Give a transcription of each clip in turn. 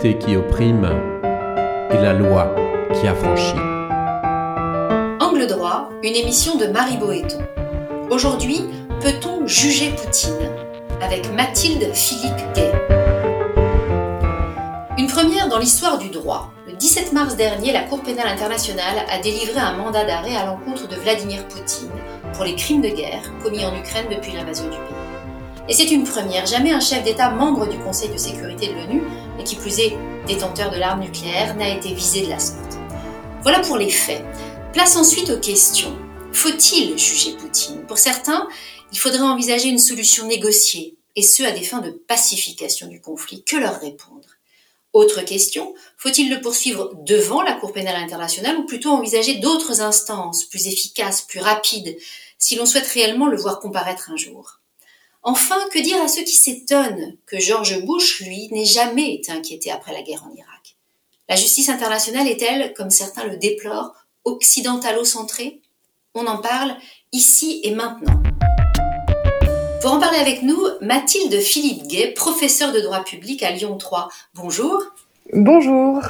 qui opprime et la loi qui affranchit. Angle droit, une émission de Marie Boéton. Aujourd'hui, peut-on juger Poutine avec Mathilde Philippe Gay? Une première dans l'histoire du droit. Le 17 mars dernier, la Cour pénale internationale a délivré un mandat d'arrêt à l'encontre de Vladimir Poutine pour les crimes de guerre commis en Ukraine depuis l'invasion du pays. Et c'est une première. Jamais un chef d'État membre du Conseil de sécurité de l'ONU, et qui plus est détenteur de l'arme nucléaire, n'a été visé de la sorte. Voilà pour les faits. Place ensuite aux questions. Faut-il juger Poutine? Pour certains, il faudrait envisager une solution négociée, et ce à des fins de pacification du conflit. Que leur répondre? Autre question, faut-il le poursuivre devant la Cour pénale internationale ou plutôt envisager d'autres instances plus efficaces, plus rapides, si l'on souhaite réellement le voir comparaître un jour? Enfin, que dire à ceux qui s'étonnent que George Bush, lui, n'ait jamais été inquiété après la guerre en Irak? La justice internationale est-elle, comme certains le déplorent, occidentalo-centrée On en parle ici et maintenant. Pour en parler avec nous, Mathilde Philippe Gay, professeure de droit public à Lyon 3. Bonjour. Bonjour.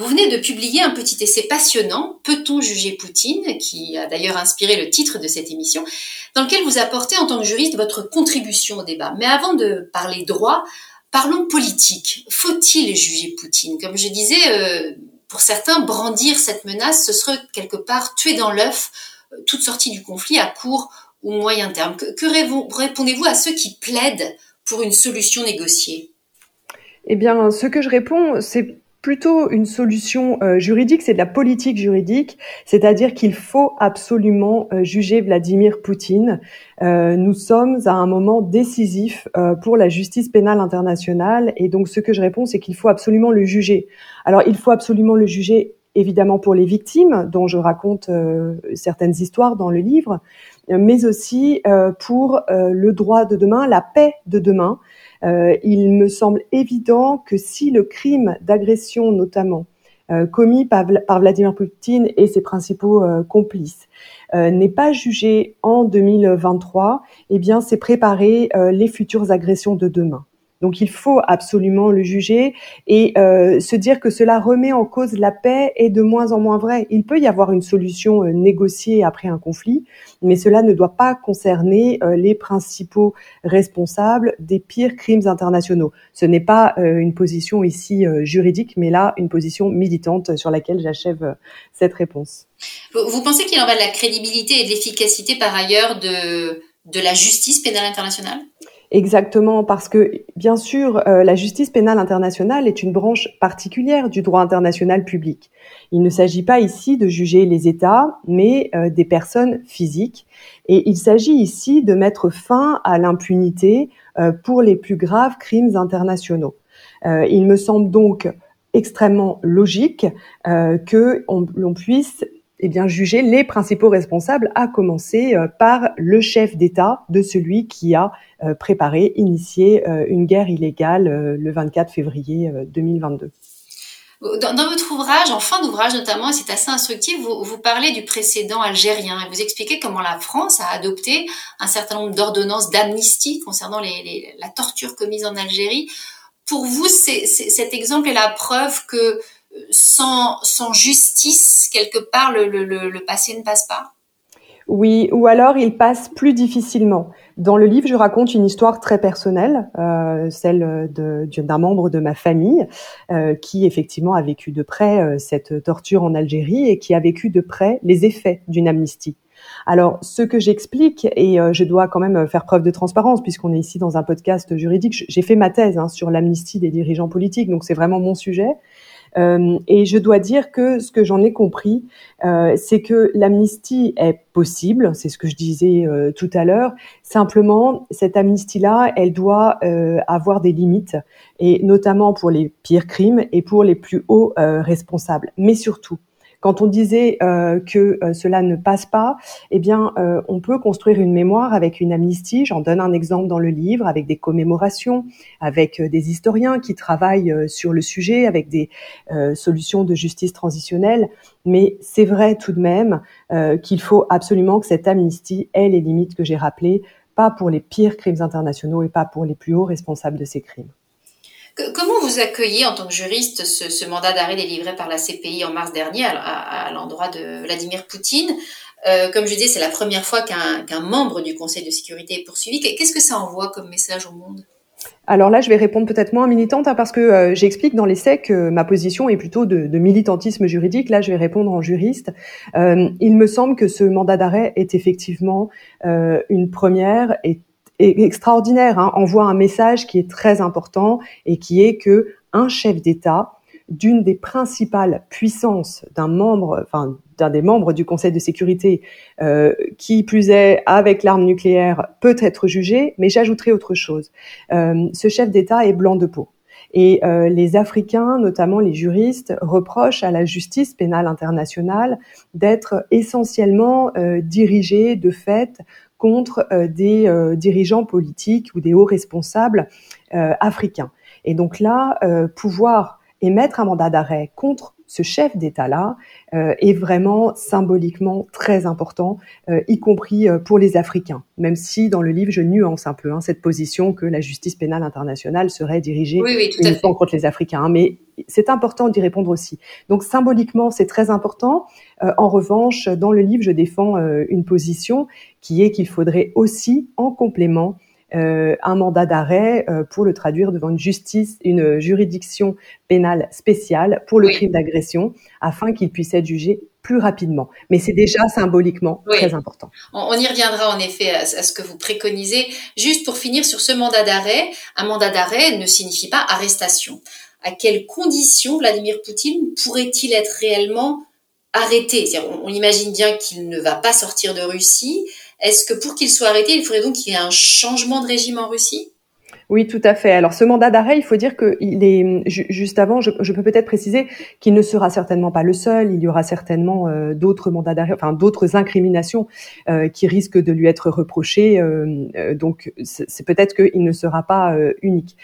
Vous venez de publier un petit essai passionnant, Peut-on juger Poutine, qui a d'ailleurs inspiré le titre de cette émission, dans lequel vous apportez en tant que juriste votre contribution au débat. Mais avant de parler droit, parlons politique. Faut-il juger Poutine? Comme je disais, euh, pour certains, brandir cette menace, ce serait quelque part tuer dans l'œuf euh, toute sortie du conflit à court ou moyen terme. Que, que répondez-vous à ceux qui plaident pour une solution négociée? Eh bien, ce que je réponds, c'est plutôt une solution euh, juridique, c'est de la politique juridique, c'est-à-dire qu'il faut absolument euh, juger Vladimir Poutine. Euh, nous sommes à un moment décisif pour la justice pénale internationale et donc ce que je réponds, c'est qu'il faut absolument le juger. Alors il faut absolument le juger évidemment pour les victimes, dont je raconte certaines histoires dans le livre, mais aussi pour le droit de demain, la paix de demain, euh, il me semble évident que si le crime d'agression notamment euh, commis par, Vladimir Poutine et ses principaux euh, complices n'est pas jugé en 2023, eh bien c'est préparer les futures agressions de demain. Donc il faut absolument le juger et euh, se dire que cela remet en cause la paix est de moins en moins vrai. Il peut y avoir une solution euh, négociée après un conflit, mais cela ne doit pas concerner euh, les principaux responsables des pires crimes internationaux. Ce n'est pas une position ici juridique, mais là une position militante sur laquelle j'achève cette réponse. Vous pensez qu'il en va de la crédibilité et de l'efficacité par ailleurs de, de la justice pénale internationale? Exactement, parce que bien sûr, euh, la justice pénale internationale est une branche particulière du droit international public. Il ne s'agit pas ici de juger les États, mais euh, des personnes physiques. Et il s'agit ici de mettre fin à l'impunité euh, pour les plus graves crimes internationaux. il me semble donc extrêmement logique que l'on puisse eh bien, juger les principaux responsables, à commencer euh, par le chef d'État de celui qui a euh, préparé, initié euh, une guerre illégale le 24 février 2022. Dans, votre ouvrage, en fin d'ouvrage notamment, c'est assez instructif, vous, parlez du précédent algérien et vous expliquez comment la France a adopté un certain nombre d'ordonnances d'amnistie concernant la torture commise en Algérie. Pour vous, cet exemple est la preuve que sans justice, quelque part, le, passé ne passe pas Oui, ou alors il passe plus difficilement. Dans le livre, je raconte une histoire très personnelle, euh, celle d'un membre de ma famille euh, qui effectivement a vécu de près euh, cette torture en Algérie et qui a vécu de près les effets d'une amnistie. Alors, ce que j'explique, et je dois quand même faire preuve de transparence, puisqu'on est ici dans un podcast juridique, j'ai fait ma thèse hein, sur l'amnistie des dirigeants politiques, donc c'est vraiment mon sujet. Euh, et je dois dire que ce que j'en ai compris, euh, c'est que l'amnistie est possible, c'est ce que je disais euh, tout à l'heure. Simplement, cette amnistie-là, elle doit avoir des limites, et notamment pour les pires crimes et pour les plus hauts responsables. Mais surtout, quand on disait euh, que euh, cela ne passe pas, eh bien, euh, on peut construire une mémoire avec une amnistie. J'en donne un exemple dans le livre, avec des commémorations, avec des historiens qui travaillent sur le sujet, avec des solutions de justice transitionnelle. Mais c'est vrai tout de même qu'il faut absolument que cette amnistie ait les limites que j'ai rappelées pas pour les pires crimes internationaux et pas pour les plus hauts responsables de ces crimes. Comment vous accueillez en tant que juriste ce, mandat d'arrêt délivré par la CPI en mars dernier à, l'endroit de Vladimir Poutine? Euh, Comme je disais, c'est la première fois qu'un membre du Conseil de sécurité est poursuivi. Qu'est-ce que ça envoie comme message au monde? Alors là, je vais répondre peut-être moins militante hein, parce que euh, j'explique dans l'essai que ma position est plutôt de, militantisme juridique. Là, je vais répondre en juriste. Euh, il me semble que ce mandat d'arrêt est effectivement une première et extraordinaire, hein, envoie un message qui est très important et qui est que un chef d'État d'une des principales puissances d'un membre, enfin d'un des membres du Conseil de sécurité, euh, qui plus est avec l'arme nucléaire, peut être jugé. Mais j'ajouterai autre chose. Euh, ce chef d'État est blanc de peau. Et euh, les Africains, notamment les juristes, reprochent à la justice pénale internationale d'être essentiellement euh, dirigée de fait contre euh, des euh, dirigeants politiques ou des hauts responsables euh, africains. Et donc là, pouvoir émettre un mandat d'arrêt contre ce chef d'État-là euh, est vraiment symboliquement très important, euh, y compris pour les Africains. Même si dans le livre, je nuance un peu hein, cette position que la justice pénale internationale serait dirigée uniquement contre les Africains. Hein, mais c'est important d'y répondre aussi. Donc symboliquement, c'est très important. en revanche, dans le livre, je défends une position qui est qu'il faudrait aussi, en complément, euh, un mandat d'arrêt euh, pour le traduire devant une justice, une juridiction pénale spéciale pour le crime d'agression, afin qu'il puisse être jugé plus rapidement. Mais c'est déjà symboliquement très important. On, y reviendra en effet à, ce que vous préconisez. Juste pour finir sur ce mandat d'arrêt, un mandat d'arrêt ne signifie pas arrestation. À quelles conditions Vladimir Poutine pourrait-il être réellement arrêté? On, on imagine bien qu'il ne va pas sortir de Russie. Est-ce que pour qu'il soit arrêté, il faudrait donc qu'il y ait un changement de régime en Russie? Oui, tout à fait. Alors ce mandat d'arrêt, il faut dire qu'il est juste avant. Je, peux peut-être préciser qu'il ne sera certainement pas le seul. Il y aura certainement euh, d'autres mandats d'arrêt, enfin d'autres incriminations euh, qui risquent de lui être reprochées. Euh, donc c'est peut-être qu'il ne sera pas unique.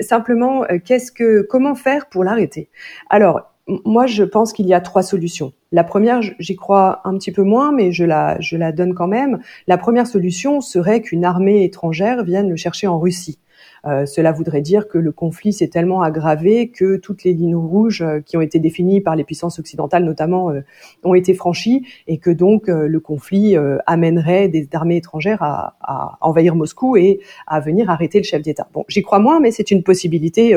simplement, qu'est-ce que, comment faire pour l'arrêter? Alors moi, je pense qu'il y a trois solutions. La première, j'y crois un petit peu moins, mais je la, je la donne quand même. La première solution serait qu'une armée étrangère vienne le chercher en Russie. Euh, cela voudrait dire que le conflit s'est tellement aggravé que toutes les lignes rouges euh, qui ont été définies par les puissances occidentales notamment euh, ont été franchies et que donc le conflit amènerait des armées étrangères à, à, envahir Moscou et à venir arrêter le chef d'État. Bon, j'y crois moins, mais c'est une possibilité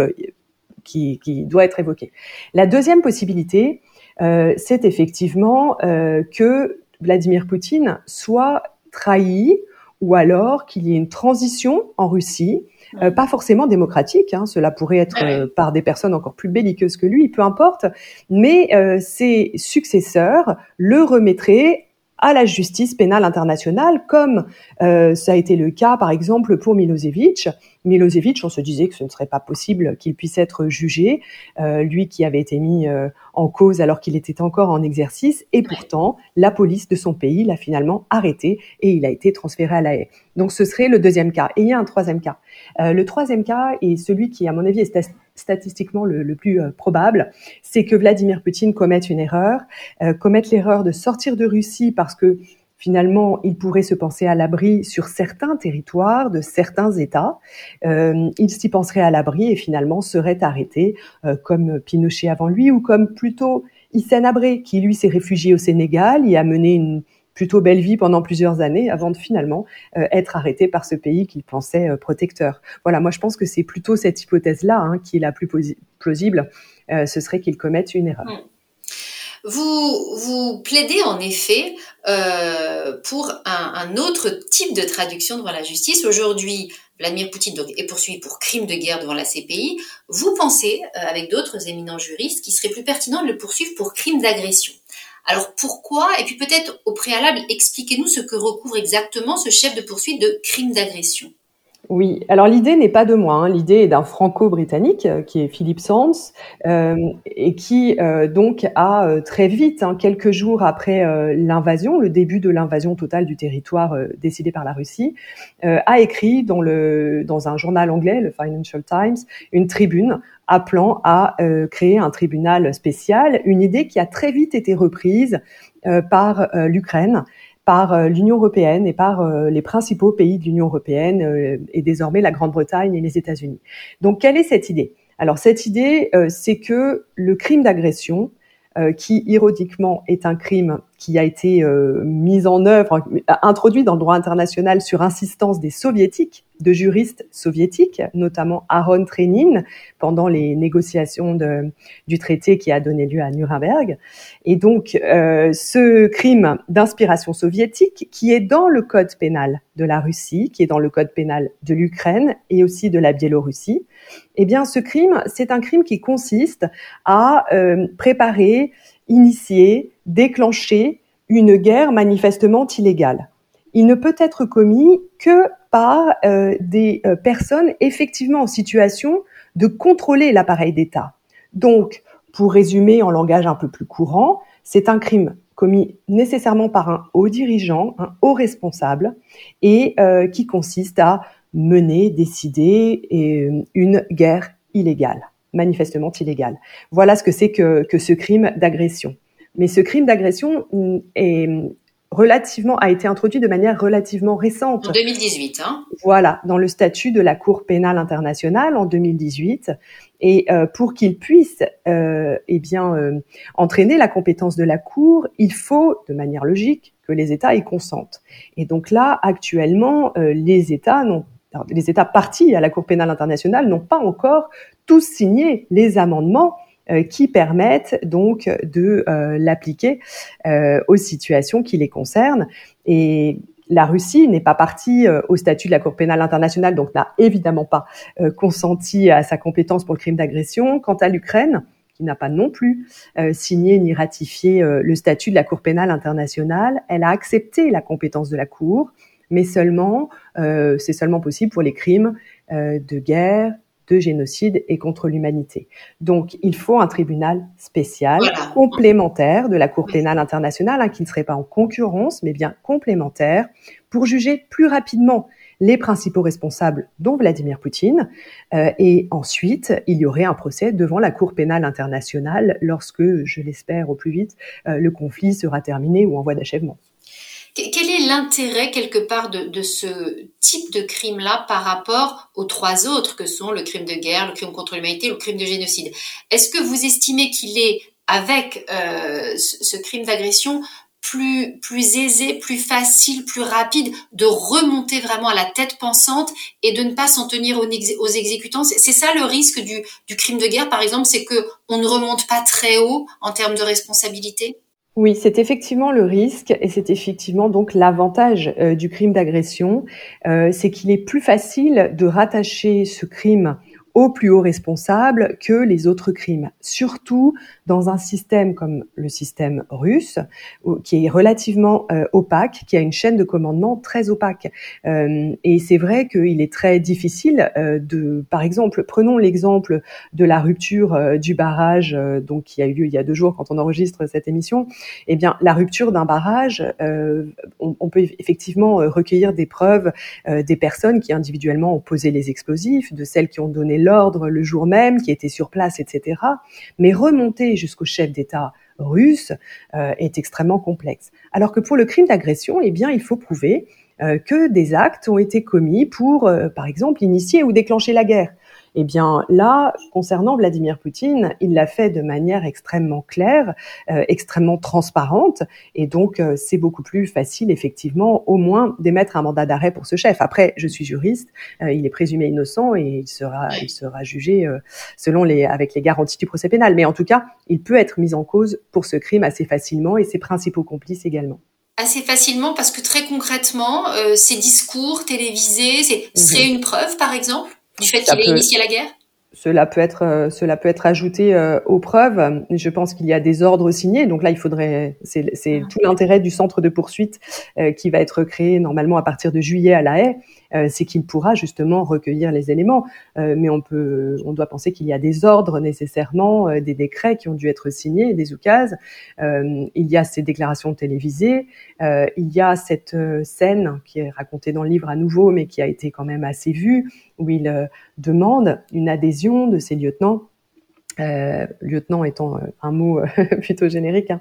qui, qui, doit être évoquée. La deuxième possibilité, euh, c'est effectivement euh, que Vladimir Poutine soit trahi ou alors qu'il y ait une transition en Russie, euh, pas forcément démocratique, hein, cela pourrait être par des personnes encore plus belliqueuses que lui, peu importe, mais ses successeurs le remettraient à la justice pénale internationale, comme euh, ça a été le cas, par exemple, pour Milosevic. Milosevic, on se disait que ce ne serait pas possible qu'il puisse être jugé, euh, lui qui avait été mis euh, en cause alors qu'il était encore en exercice, et pourtant, la police de son pays l'a finalement arrêté et il a été transféré à la haie. Donc ce serait le deuxième cas. Et il y a un troisième cas. Le troisième cas est celui qui, à mon avis, est statistiquement le, plus euh, probable, c'est que Vladimir Poutine commette une erreur, euh, commette l'erreur de sortir de Russie parce que finalement, il pourrait se penser à l'abri sur certains territoires de certains États. Euh, il s'y penserait à l'abri et finalement serait arrêté, comme Pinochet avant lui, ou comme plutôt Hissène Abré, qui lui s'est réfugié au Sénégal, y a mené une plutôt belle vie pendant plusieurs années avant de finalement euh, être arrêté par ce pays qu'il pensait euh, protecteur. Voilà, moi je pense que c'est plutôt cette hypothèse-là hein, qui est la plus plausible. Euh, ce serait qu'il commette une erreur. Hmm. Vous, plaidez en effet pour un, autre type de traduction devant la justice. Aujourd'hui, Vladimir Poutine est poursuivi pour crime de guerre devant la CPI. Vous pensez, avec d'autres éminents juristes, qu'il serait plus pertinent de le poursuivre pour crime d'agression? Alors pourquoi? Et puis peut-être au préalable, expliquez-nous ce que recouvre exactement ce chef de poursuite de crime d'agression. Oui, alors l'idée n'est pas de moi, hein. l'idée est d'un franco-britannique euh, qui est Philippe Sands euh, et qui euh, donc a très vite, hein, quelques jours après l'invasion, le début de l'invasion totale du territoire décidé par la Russie, a écrit dans un journal anglais, le Financial Times, une tribune appelant à euh, créer un tribunal spécial, une idée qui a très vite été reprise euh, par euh, l'Ukraine par l'Union européenne et par les principaux pays de l'Union européenne et désormais la Grande-Bretagne et les États-Unis. Donc quelle est cette idée? Alors cette idée, c'est que le crime d'agression, qui ironiquement est un crime qui a été mise en œuvre, introduit dans le droit international sur insistance des soviétiques, de juristes soviétiques, notamment Aaron Trenin, pendant les négociations du traité qui a donné lieu à Nuremberg. Et donc, euh, ce crime d'inspiration soviétique, qui est dans le code pénal de la Russie, qui est dans le code pénal de l'Ukraine et aussi de la Biélorussie, eh bien, ce crime, c'est un crime qui consiste à euh, préparer, initier, déclencher une guerre manifestement illégale. Il ne peut être commis que par euh, des euh, personnes effectivement en situation de contrôler l'appareil d'État. Donc, pour résumer en langage un peu plus courant, c'est un crime commis nécessairement par un haut dirigeant, un haut responsable, et euh, qui consiste à mener, décider une guerre illégale, manifestement illégale. Voilà ce que c'est que ce crime d'agression. Mais ce crime d'agression mm, est relativement a été introduit de manière relativement récente. En 2018, hein Voilà, dans le statut de la Cour pénale internationale en 2018, et euh, pour qu'il puisse, euh, eh bien, euh, entraîner la compétence de la Cour, il faut, de manière logique, que les États y consentent. Et donc là, actuellement, euh, les États n'ont les États partis à la Cour pénale internationale n'ont pas encore tous signé les amendements qui permettent donc de euh, l'appliquer euh, aux situations qui les concernent. Et la Russie n'est pas partie au statut de la Cour pénale internationale, donc n'a évidemment pas consenti à sa compétence pour le crime d'agression. Quant à l'Ukraine, qui n'a pas non plus signé ni ratifié le statut de la Cour pénale internationale, elle a accepté la compétence de la Cour, mais seulement, c'est seulement possible pour les crimes de guerre, de génocide et contre l'humanité. Donc, il faut un tribunal spécial, complémentaire de la Cour pénale internationale, hein, qui ne serait pas en concurrence, mais bien complémentaire, pour juger plus rapidement les principaux responsables, dont Vladimir Poutine. Euh, et ensuite, il y aurait un procès devant la Cour pénale internationale lorsque, je l'espère au plus vite, euh, le conflit sera terminé ou en voie d'achèvement. Quel est l'intérêt quelque part de, ce type de crime-là par rapport aux trois autres que sont le crime de guerre, le crime contre l'humanité, le crime de génocide? Est-ce que vous estimez qu'il est, avec euh, ce, crime d'agression, plus, plus aisé, plus facile, plus rapide de remonter vraiment à la tête pensante et de ne pas s'en tenir aux, aux exécutants? C'est ça le risque du, du crime de guerre, par exemple, c'est que on ne remonte pas très haut en termes de responsabilité? Oui, c'est effectivement le risque et c'est effectivement donc l'avantage euh, du crime d'agression, euh, c'est qu'il est plus facile de rattacher ce crime au plus haut responsable que les autres crimes, surtout dans un système comme le système russe, qui est relativement euh, opaque, qui a une chaîne de commandement très opaque. Euh, et c'est vrai qu'il est très difficile euh, de, par exemple, prenons l'exemple de la rupture du barrage, donc qui a eu lieu il y a deux jours quand on enregistre cette émission. Eh bien, la rupture d'un barrage, on, on, peut effectivement recueillir des preuves des personnes qui individuellement ont posé les explosifs, de celles qui ont donné l'ordre le jour même, qui étaient sur place, etc. Mais remonter jusqu'au chef d'État russe euh, est extrêmement complexe. Alors que pour le crime d'agression, eh bien, il faut prouver euh, que des actes ont été commis pour, euh, par exemple, initier ou déclencher la guerre. Eh bien là, concernant Vladimir Poutine, il l'a fait de manière extrêmement claire, euh, extrêmement transparente, et donc euh, c'est beaucoup plus facile, effectivement, au moins d'émettre un mandat d'arrêt pour ce chef. Après, je suis juriste, euh, il est présumé innocent et il sera, il sera jugé selon les, avec les garanties du procès pénal. Mais en tout cas, il peut être mis en cause pour ce crime assez facilement et ses principaux complices également assez facilement parce que très concrètement, ces discours télévisés, c'est mhm. une preuve, par exemple? Du fait qu'il ait initié la guerre? Cela peut être euh, cela peut être ajouté euh, aux preuves. Je pense qu'il y a des ordres signés, donc là il faudrait c'est c'est ah. tout l'intérêt du centre de poursuite euh, qui va être créé normalement à partir de juillet à La Haye, c'est qu'il pourra justement recueillir les éléments. mais on peut on doit penser qu'il y a des ordres nécessairement, des décrets qui ont dû être signés, des oukases. il y a ces déclarations télévisées, il y a cette scène qui est racontée dans le livre à nouveau, mais qui a été quand même assez vue où il euh, demande une adhésion de ses lieutenants euh, lieutenant étant euh, un mot euh, plutôt générique, hein,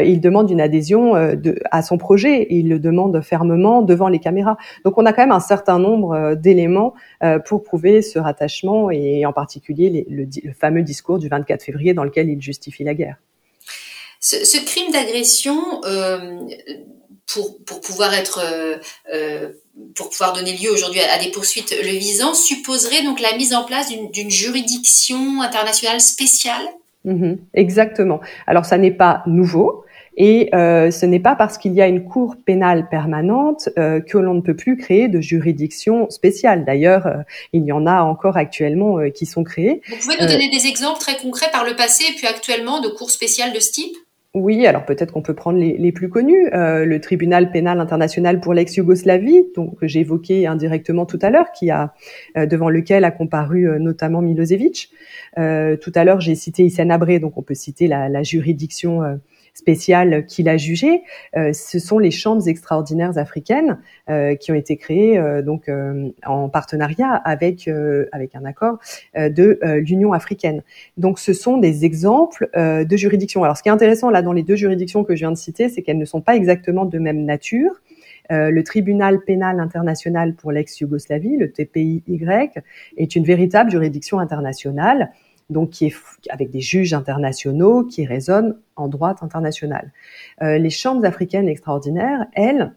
il demande une adhésion de, à son projet et il le demande fermement devant les caméras. Donc on a quand même un certain nombre d'éléments pour prouver ce rattachement et en particulier le, le, fameux discours du 24 février dans lequel il justifie la guerre. Ce, ce crime d'agression, pour, pour pouvoir être pour pouvoir donner lieu aujourd'hui à, des poursuites le visant, supposerait donc la mise en place d'une juridiction internationale spéciale? Mhm, Exactement. Alors ça n'est pas nouveau. Et euh, ce n'est pas parce qu'il y a une cour pénale permanente euh, que l'on ne peut plus créer de juridiction spéciale. D'ailleurs, euh, il y en a encore actuellement euh, qui sont créées. Vous pouvez nous donner des exemples très concrets par le passé et puis actuellement de cours spéciales de ce type? Oui, alors peut-être qu'on peut prendre les, plus connus. Euh, le tribunal pénal international pour l'ex-Yougoslavie, donc que j'ai évoqué indirectement tout à l'heure, qui a euh, devant lequel a comparu euh, notamment Milosevic. tout à l'heure, j'ai cité Hissène Abré, donc on peut citer la juridiction spéciale qu'il a jugé, euh, ce sont les chambres extraordinaires africaines euh, qui ont été créées euh, donc en partenariat avec avec un accord de l'Union africaine. Donc ce sont des exemples de juridictions. Alors ce qui est intéressant là dans les deux juridictions que je viens de citer, c'est qu'elles ne sont pas exactement de même nature. le tribunal pénal international pour l'ex-Yougoslavie, le TPIY, est une véritable juridiction internationale donc qui est avec des juges internationaux qui résonnent en droit international. Euh, les chambres africaines extraordinaires, elles,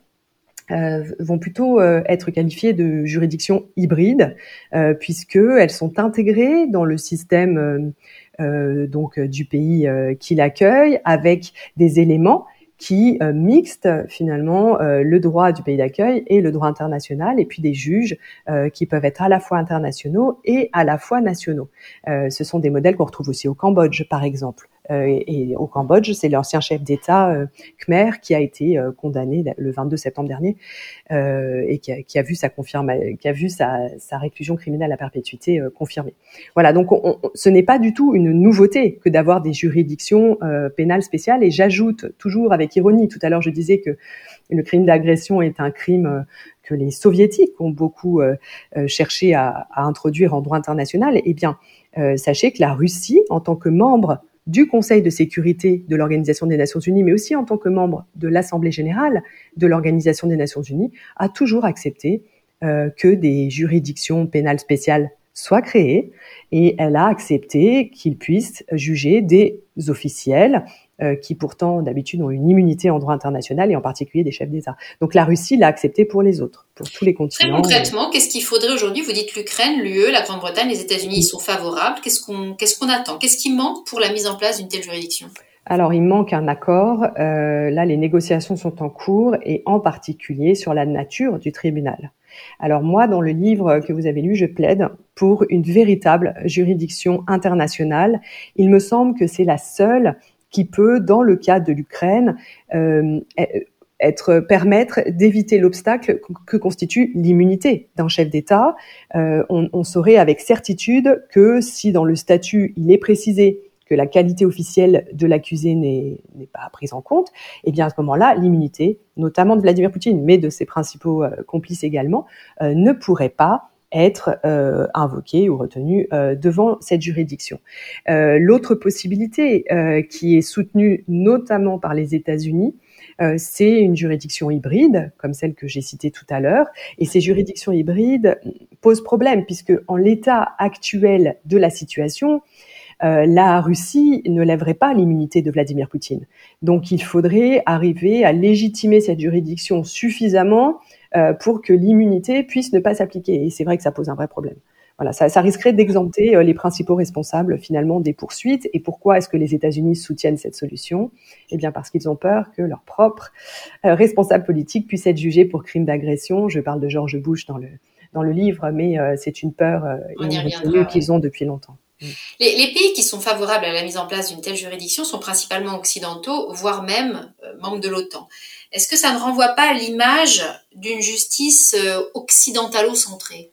euh, vont plutôt euh, être qualifiées de juridictions hybrides, euh, puisque elles sont intégrées dans le système donc du pays qui l'accueille, avec des éléments qui euh, mixte finalement euh, le droit du pays d'accueil et le droit international, et puis des juges euh, qui peuvent être à la fois internationaux et à la fois nationaux. ce sont des modèles qu'on retrouve aussi au Cambodge, par exemple. Euh, et, au Cambodge, c'est l'ancien chef d'État euh, Khmer qui a été euh, condamné le 22 septembre dernier et qui a, vu sa réclusion criminelle à perpétuité confirmée. Voilà, donc on, ce n'est pas du tout une nouveauté que d'avoir des juridictions pénales spéciales. Et j'ajoute toujours avec ironie, tout à l'heure je disais que le crime d'agression est un crime que les soviétiques ont beaucoup cherché à, introduire en droit international. Eh bien, sachez que la Russie, en tant que membre du Conseil de sécurité de l'Organisation des Nations Unies, mais aussi en tant que membre de l'Assemblée générale de l'Organisation des Nations Unies, a toujours accepté euh, que des juridictions pénales spéciales soient créées et elle a accepté qu'ils puissent juger des officiels euh, qui pourtant d'habitude ont une immunité en droit international et en particulier des chefs d'État. Donc la Russie l'a accepté pour les autres, pour tous les continents. Très concrètement, qu'est-ce qu'il faudrait aujourd'hui? Vous dites l'Ukraine, l'UE, la Grande-Bretagne, les États-Unis, ils sont favorables. Qu'est-ce qu'on qu'est-ce qu'on attend? Qu'est-ce qui manque pour la mise en place d'une telle juridiction? Alors, il manque un accord. Euh, là, les négociations sont en cours et en particulier sur la nature du tribunal. Alors moi, dans le livre que vous avez lu, je plaide pour une véritable juridiction internationale. Il me semble que c'est la seule qui peut, dans le cas de l'Ukraine, euh, être permettre d'éviter l'obstacle que constitue l'immunité d'un chef d'État. Euh, on, on, saurait avec certitude que si dans le statut il est précisé que la qualité officielle de l'accusé n'est pas prise en compte, eh bien à ce moment-là, l'immunité, notamment de Vladimir Poutine, mais de ses principaux euh, complices également, euh, ne pourrait pas être euh, invoqué ou retenu euh, devant cette juridiction. Euh, L'autre possibilité qui est soutenue notamment par les États-Unis, c'est une juridiction hybride, comme celle que j'ai citée tout à l'heure. Et ces juridictions hybrides posent problème, puisque en l'état actuel de la situation, euh, la Russie ne lèverait pas l'immunité de Vladimir Poutine. Donc il faudrait arriver à légitimer cette juridiction suffisamment euh, pour que l'immunité puisse ne pas s'appliquer. Et c'est vrai que ça pose un vrai problème. Voilà, ça, ça risquerait d'exempter euh, les principaux responsables finalement des poursuites. Et pourquoi est-ce que les États-Unis soutiennent cette solution? Eh bien parce qu'ils ont peur que leurs propres euh, responsables politiques puissent être jugés pour crimes d'agression. Je parle de George Bush dans le dans le livre, mais c'est une peur qu'ils ont depuis longtemps. Les, les, pays qui sont favorables à la mise en place d'une telle juridiction sont principalement occidentaux, voire même membres de l'OTAN. Est-ce que ça ne renvoie pas à l'image d'une justice euh, occidentalo-centrée?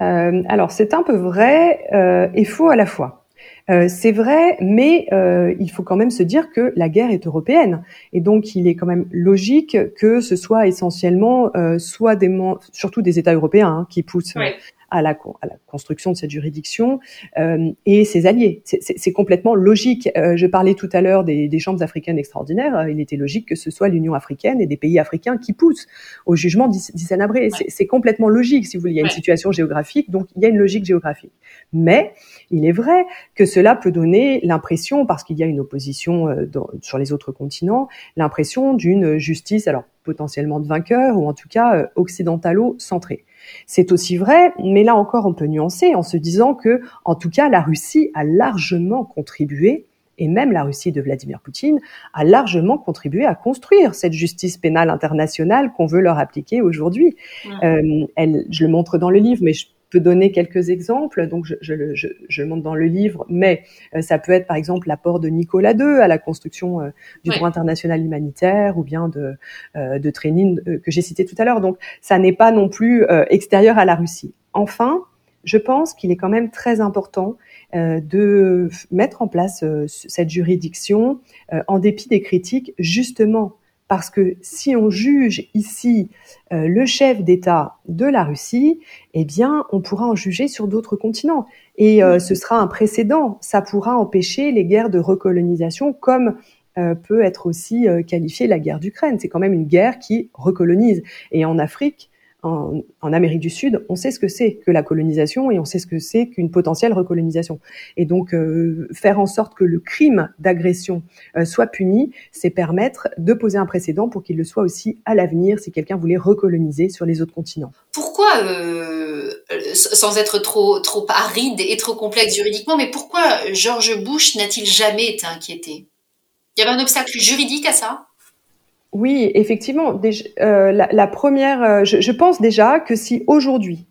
Euh, Alors c'est un peu vrai euh, et faux à la fois. Euh, c'est vrai, mais euh, il faut quand même se dire que la guerre est européenne et donc il est quand même logique que ce soit essentiellement soit des surtout des États européens hein, qui poussent à la, à la construction de cette juridiction euh, et ses alliés. C'est complètement logique. Euh, je parlais tout à l'heure des, des, chambres africaines extraordinaires. Il était logique que ce soit l'Union africaine et des pays africains qui poussent au jugement d'Issanabré. C'est complètement logique, si vous voulez. Il y a une situation géographique, donc il y a une logique géographique. Mais il est vrai que cela peut donner l'impression, parce qu'il y a une opposition euh, sur les autres continents, l'impression d'une justice, alors potentiellement de vainqueur, ou en tout cas euh, occidentalo-centrée. C'est aussi vrai, mais là encore on peut nuancer en se disant que, en tout cas, la Russie a largement contribué et même la Russie de Vladimir Poutine a largement contribué à construire cette justice pénale internationale qu'on veut leur appliquer aujourd'hui. Euh, je le montre dans le livre, mais je peux donner quelques exemples. Donc, je, je, je, je, le montre dans le livre, mais euh, ça peut être par exemple l'apport de Nicolas II à la construction euh, du droit international humanitaire ou bien de, euh, de training que j'ai cité tout à l'heure. Donc, ça n'est pas non plus extérieur à la Russie. Enfin, je pense qu'il est quand même très important de mettre en place cette juridiction en dépit des critiques, justement parce que si on juge ici euh, le chef d'État de la Russie, eh bien, on pourra en juger sur d'autres continents. Et euh, ce sera un précédent. Ça pourra empêcher les guerres de recolonisation comme euh, peut être aussi qualifiée la guerre d'Ukraine. C'est quand même une guerre qui recolonise. Et en Afrique, en, Amérique du Sud, on sait ce que c'est que la colonisation et on sait ce que c'est qu'une potentielle recolonisation. Et donc, euh, faire en sorte que le crime d'agression euh, soit puni, c'est permettre de poser un précédent pour qu'il le soit aussi à l'avenir si quelqu'un voulait recoloniser sur les autres continents. Pourquoi, euh, sans être trop, trop aride et trop complexe juridiquement, mais pourquoi George Bush n'a-t-il jamais été inquiété? Il y avait un obstacle juridique à ça? Oui, effectivement. Euh, la, première, euh, je, pense déjà que si aujourd'hui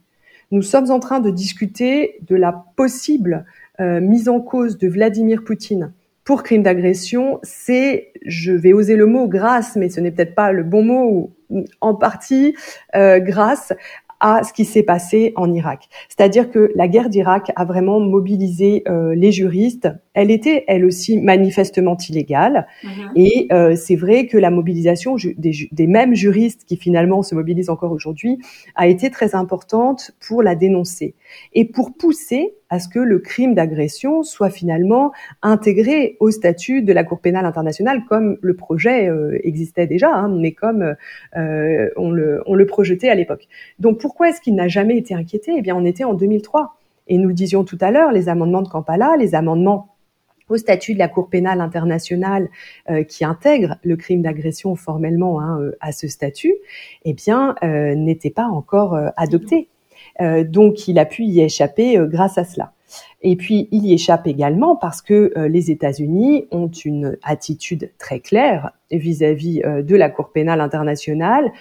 nous sommes en train de discuter de la possible euh, mise en cause de Vladimir Poutine pour crime d'agression, c'est, je vais oser le mot grâce, mais ce n'est peut-être pas le bon mot, en partie grâce à ce qui s'est passé en Irak. C'est-à-dire que la guerre d'Irak a vraiment mobilisé les juristes. Elle était, elle aussi, manifestement illégale. Mhm. Et euh, c'est vrai que la mobilisation des, des, mêmes juristes qui finalement se mobilisent encore aujourd'hui a été très importante pour la dénoncer et pour pousser à ce que le crime d'agression soit finalement intégré au statut de la Cour pénale internationale comme le projet euh, existait déjà, hein, mais comme euh, on, le, on le projetait à l'époque. Donc pourquoi est-ce qu'il n'a jamais été inquiété? Eh bien, on était en 2003. Et nous le disions tout à l'heure, les amendements de Kampala, les amendements statut de la Cour pénale internationale euh, qui intègre le crime d'agression formellement hein, à ce statut, eh bien, n'étaient pas encore adoptés. Euh, donc, il a pu y échapper euh, grâce à cela. Et puis, il y échappe également parce que euh, les États-Unis ont une attitude très claire vis-à-vis de la Cour pénale internationale,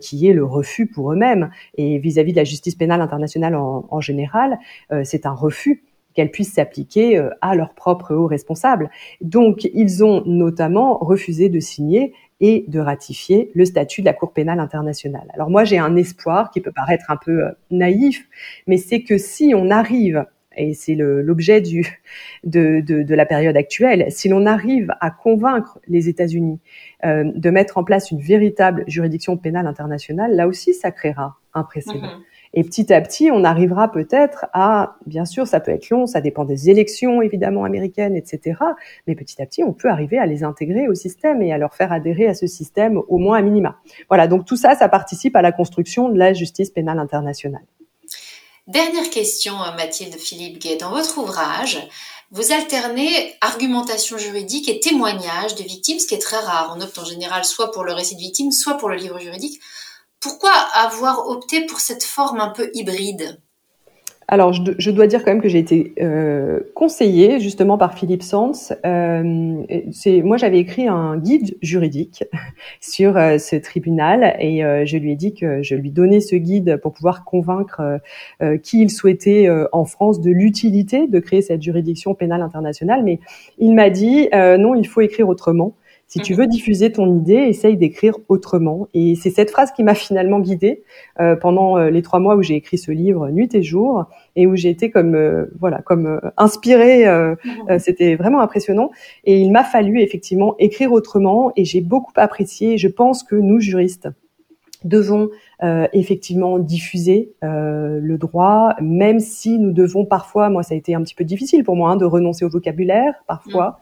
qui est le refus pour eux-mêmes. Et vis-à-vis de la justice pénale internationale en général, c'est un refus qu'elle puisse s'appliquer à leurs propres hauts responsables. Donc, ils ont notamment refusé de signer et de ratifier le statut de la Cour pénale internationale. Alors moi, j'ai un espoir qui peut paraître un peu euh, naïf, mais c'est que si on arrive, et c'est l'objet de, de, de, la période actuelle, si l'on arrive à convaincre les États-Unis euh, de mettre en place une véritable juridiction pénale internationale, là aussi, ça créera un précédent. Mm-hmm. Et petit à petit, on arrivera peut-être à, bien sûr, ça peut être long, ça dépend des élections évidemment américaines, etc. Mais petit à petit, on peut arriver à les intégrer au système et à leur faire adhérer à ce système au moins à minima. Voilà, donc tout ça, ça participe à la construction de la justice pénale internationale. Dernière question, Mathilde Philippe Gay. Dans votre ouvrage, vous alternez argumentation juridique et témoignage de victimes, ce qui est très rare. On opte en général soit pour le récit de victime, soit pour le livre juridique. Pourquoi avoir opté pour cette forme un peu hybride? Alors, je, dois dire quand même que j'ai été euh, conseillée justement par Philippe Sanz. Euh, moi, j'avais écrit un guide juridique sur euh, ce tribunal et euh, je lui ai dit que je lui donnais ce guide pour pouvoir convaincre qui il souhaitait en France de l'utilité de créer cette juridiction pénale internationale. Mais il m'a dit non, il faut écrire autrement. Si tu mhm. veux diffuser ton idée, essaye d'écrire autrement. Et c'est cette phrase qui m'a finalement guidée euh, pendant euh, les trois mois où j'ai écrit ce livre nuit et jour et où j'ai été comme euh, voilà comme euh, inspirée. Mhm. C'était vraiment impressionnant. Et il m'a fallu effectivement écrire autrement et j'ai beaucoup apprécié. Je pense que nous juristes devons euh, effectivement diffuser euh, le droit, même si nous devons parfois, moi ça a été un petit peu difficile pour moi, hein, de renoncer au vocabulaire parfois,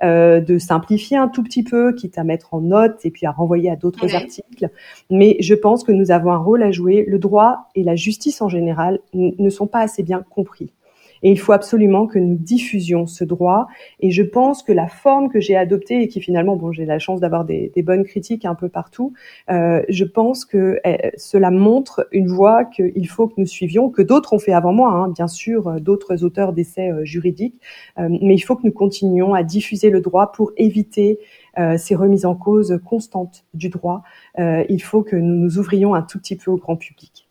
mm. euh, de simplifier un tout petit peu, quitte à mettre en note et puis à renvoyer à d'autres articles. Mais je pense que nous avons un rôle à jouer. Le droit et la justice en général ne sont pas assez bien compris. Et il faut absolument que nous diffusions ce droit. Et je pense que la forme que j'ai adoptée et qui finalement, bon, j'ai la chance d'avoir des, des, bonnes critiques un peu partout, euh, je pense que eh, cela montre une voie qu'il faut que nous suivions, que d'autres ont fait avant moi, hein, bien sûr, euh, d'autres auteurs d'essais euh, juridiques, euh, mais il faut que nous continuions à diffuser le droit pour éviter euh, ces remises en cause constantes du droit. Il faut que nous nous ouvrions un tout petit peu au grand public.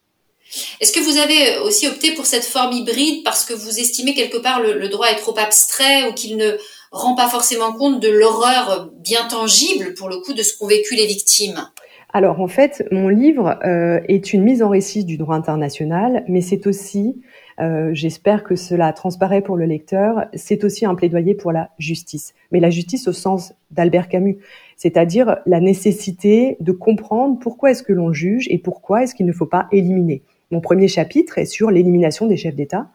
Est-ce que vous avez aussi opté pour cette forme hybride parce que vous estimez quelque part le, droit est trop abstrait ou qu'il ne rend pas forcément compte de l'horreur bien tangible pour le coup de ce qu'ont vécu les victimes? Alors en fait, mon livre euh, est une mise en récit du droit international, mais c'est aussi, euh, j'espère que cela transparaît pour le lecteur, c'est aussi un plaidoyer pour la justice. Mais la justice au sens d'Albert Camus, c'est-à-dire la nécessité de comprendre pourquoi est-ce que l'on juge et pourquoi est-ce qu'il ne faut pas éliminer. Mon premier chapitre est sur l'élimination des chefs d'État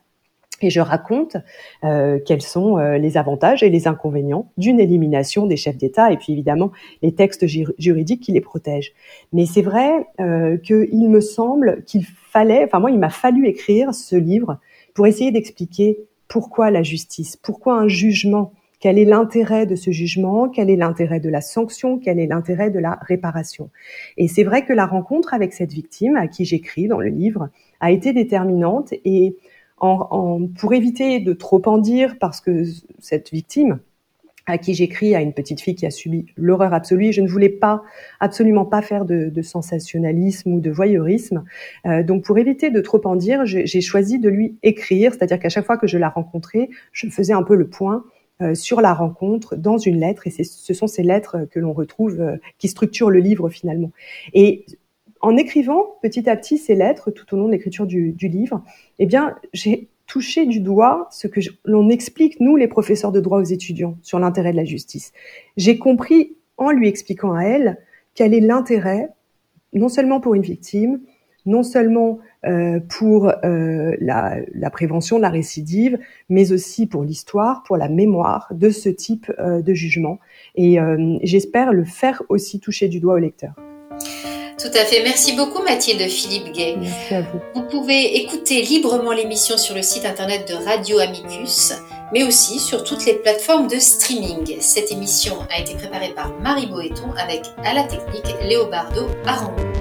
et je raconte euh, quels sont euh, les avantages et les inconvénients d'une élimination des chefs d'État et puis évidemment les textes juridiques qui les protègent. Mais c'est vrai euh, qu'il me semble qu'il fallait, enfin moi il m'a fallu écrire ce livre pour essayer d'expliquer pourquoi la justice, pourquoi un jugement quel est l'intérêt de ce jugement? Quel est l'intérêt de la sanction? Quel est l'intérêt de la réparation? Et c'est vrai que la rencontre avec cette victime, à qui j'écris dans le livre, a été déterminante. Et en, pour éviter de trop en dire, parce que cette victime, à qui j'écris, à une petite fille qui a subi l'horreur absolue. Je ne voulais pas, absolument pas faire de, de sensationnalisme ou de voyeurisme. Euh, donc, pour éviter de trop en dire, j'ai choisi de lui écrire, c'est-à-dire qu'à chaque fois que je la rencontrais, je faisais un peu le point sur la rencontre dans une lettre, et ce sont ces lettres que l'on retrouve, euh, qui structurent le livre finalement. Et en écrivant petit à petit ces lettres tout au long de l'écriture du, du, livre, eh bien, j'ai touché du doigt ce que l'on explique, nous, les professeurs de droit aux étudiants, sur l'intérêt de la justice. J'ai compris, en lui expliquant à elle, quel est l'intérêt, non seulement pour une victime, non seulement euh, pour euh, la, la, prévention de la récidive, mais aussi pour l'histoire, pour la mémoire de ce type euh, de jugement. Et j'espère le faire aussi toucher du doigt au lecteur. Tout à fait. Merci beaucoup Mathilde Philippe Gay. Merci à vous. Vous pouvez écouter librement l'émission sur le site internet de Radio Amicus, mais aussi sur toutes les plateformes de streaming. Cette émission a été préparée par Marie Boéton avec à la technique Léobardo Arambo.